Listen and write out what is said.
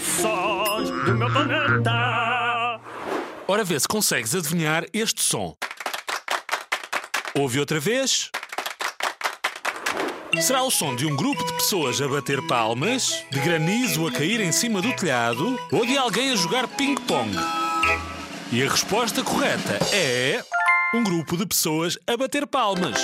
Sons do meu planeta. Ora vê se consegues adivinhar este som. Ouve outra vez. Será o som de um grupo de pessoas a bater palmas, de granizo a cair em cima do telhado ou de alguém a jogar ping-pong? E a resposta correta é. um grupo de pessoas a bater palmas.